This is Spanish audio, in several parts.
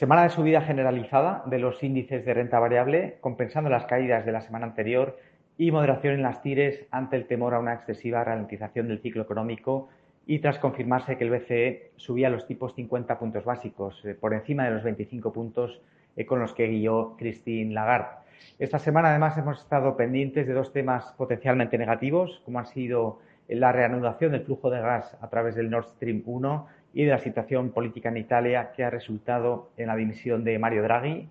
Semana de subida generalizada de los índices de renta variable, compensando las caídas de la semana anterior y moderación en las tires ante el temor a una excesiva ralentización del ciclo económico y tras confirmarse que el BCE subía los tipos 50 puntos básicos, eh, por encima de los 25 puntos eh, con los que guió Christine Lagarde. Esta semana además hemos estado pendientes de dos temas potencialmente negativos, como han sido la reanudación del flujo de gas a través del Nord Stream 1 y de la situación política en Italia que ha resultado en la dimisión de Mario Draghi eh,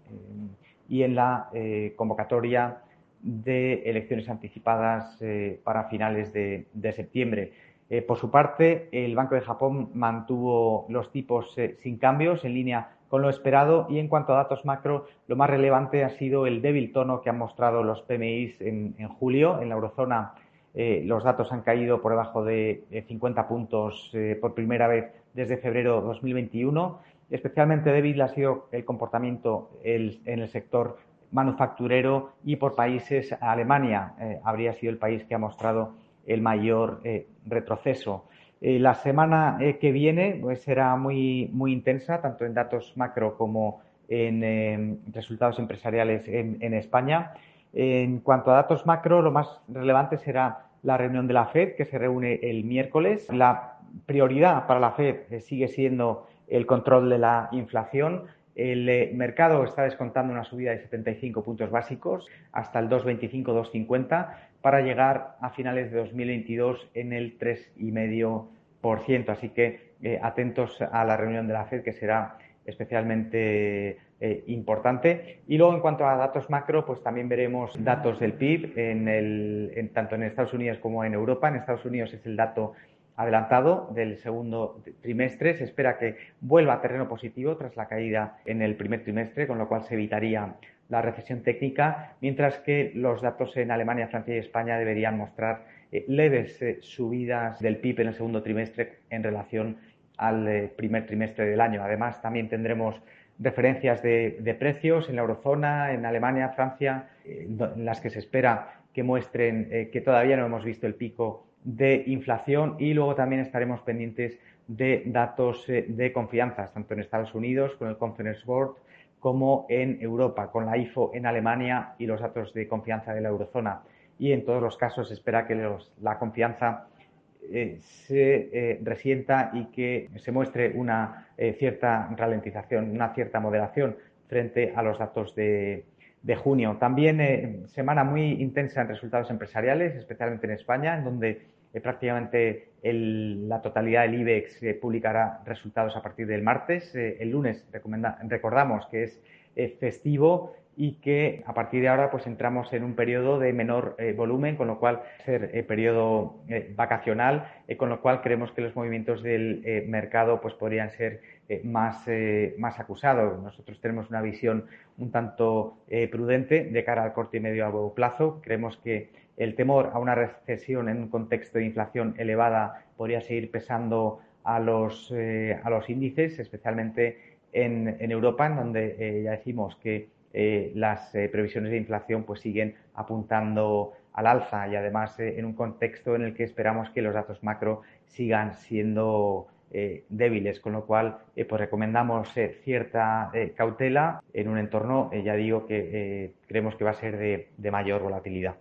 y en la eh, convocatoria de elecciones anticipadas eh, para finales de, septiembre. por su parte, el Banco de Japón mantuvo los tipos sin cambios, en línea con lo esperado, y en cuanto a datos macro, lo más relevante ha sido el débil tono que han mostrado los PMIs en, en julio. En la eurozona los datos han caído por debajo de 50 puntos por primera vez desde febrero de 2021. Especialmente débil ha sido el comportamiento en el sector manufacturero y por países, Alemania eh, habría sido el país que ha mostrado el mayor eh, retroceso. Eh, la semana que viene pues, será muy, intensa, tanto en datos macro como en resultados empresariales en, España. En cuanto a datos macro, lo más relevante será la reunión de la FED, que se reúne el miércoles. La prioridad para la Fed sigue siendo el control de la inflación. El eh, mercado está descontando una subida de 75 puntos básicos hasta el 2,25-2,50 para llegar a finales de 2022 en el 3,5%. Así que eh, atentos a la reunión de la Fed que será especialmente importante. Y luego, en cuanto a datos macro, pues también veremos datos del PIB en tanto en Estados Unidos como en Europa. En Estados Unidos es el dato adelantado del segundo trimestre. Se espera que vuelva a terreno positivo tras la caída en el primer trimestre, con lo cual se evitaría la recesión técnica, mientras que los datos en Alemania, Francia y España deberían mostrar eh, leves eh, subidas del PIB en el segundo trimestre en relación al eh, primer trimestre del año. Además, también tendremos referencias de, precios en la eurozona, en Alemania, Francia, en las que se espera que muestren que todavía no hemos visto el pico de inflación y luego también estaremos pendientes de datos eh, de confianza, tanto en Estados Unidos con el Conference Board como en Europa, con la IFO en Alemania y los datos de confianza de la eurozona. Y en todos los casos se espera que la confianza eh, se eh, resienta y que se muestre una cierta ralentización, una cierta moderación frente a los datos de, junio. También eh, semana muy intensa en resultados empresariales, especialmente en España, en donde eh, prácticamente la totalidad del IBEX eh, publicará resultados a partir del martes. el lunes recordamos que es festivo y que a partir de ahora pues entramos en un periodo de menor volumen, con lo cual ser periodo vacacional, con lo cual creemos que los movimientos del mercado pues podrían ser eh, más, eh, más acusado. Nosotros tenemos una visión un tanto eh, prudente de cara al corto y medio a plazo. Creemos que el temor a una recesión en un contexto de inflación elevada podría seguir pesando a los, a los índices, especialmente en, en Europa, en donde ya decimos que las previsiones de inflación pues siguen apuntando al alza y además en un contexto en el que esperamos que los datos macro sigan siendo eh, débiles, con lo cual eh, pues recomendamos eh, cierta cautela en un entorno, ya digo, que creemos que va a ser de mayor volatilidad.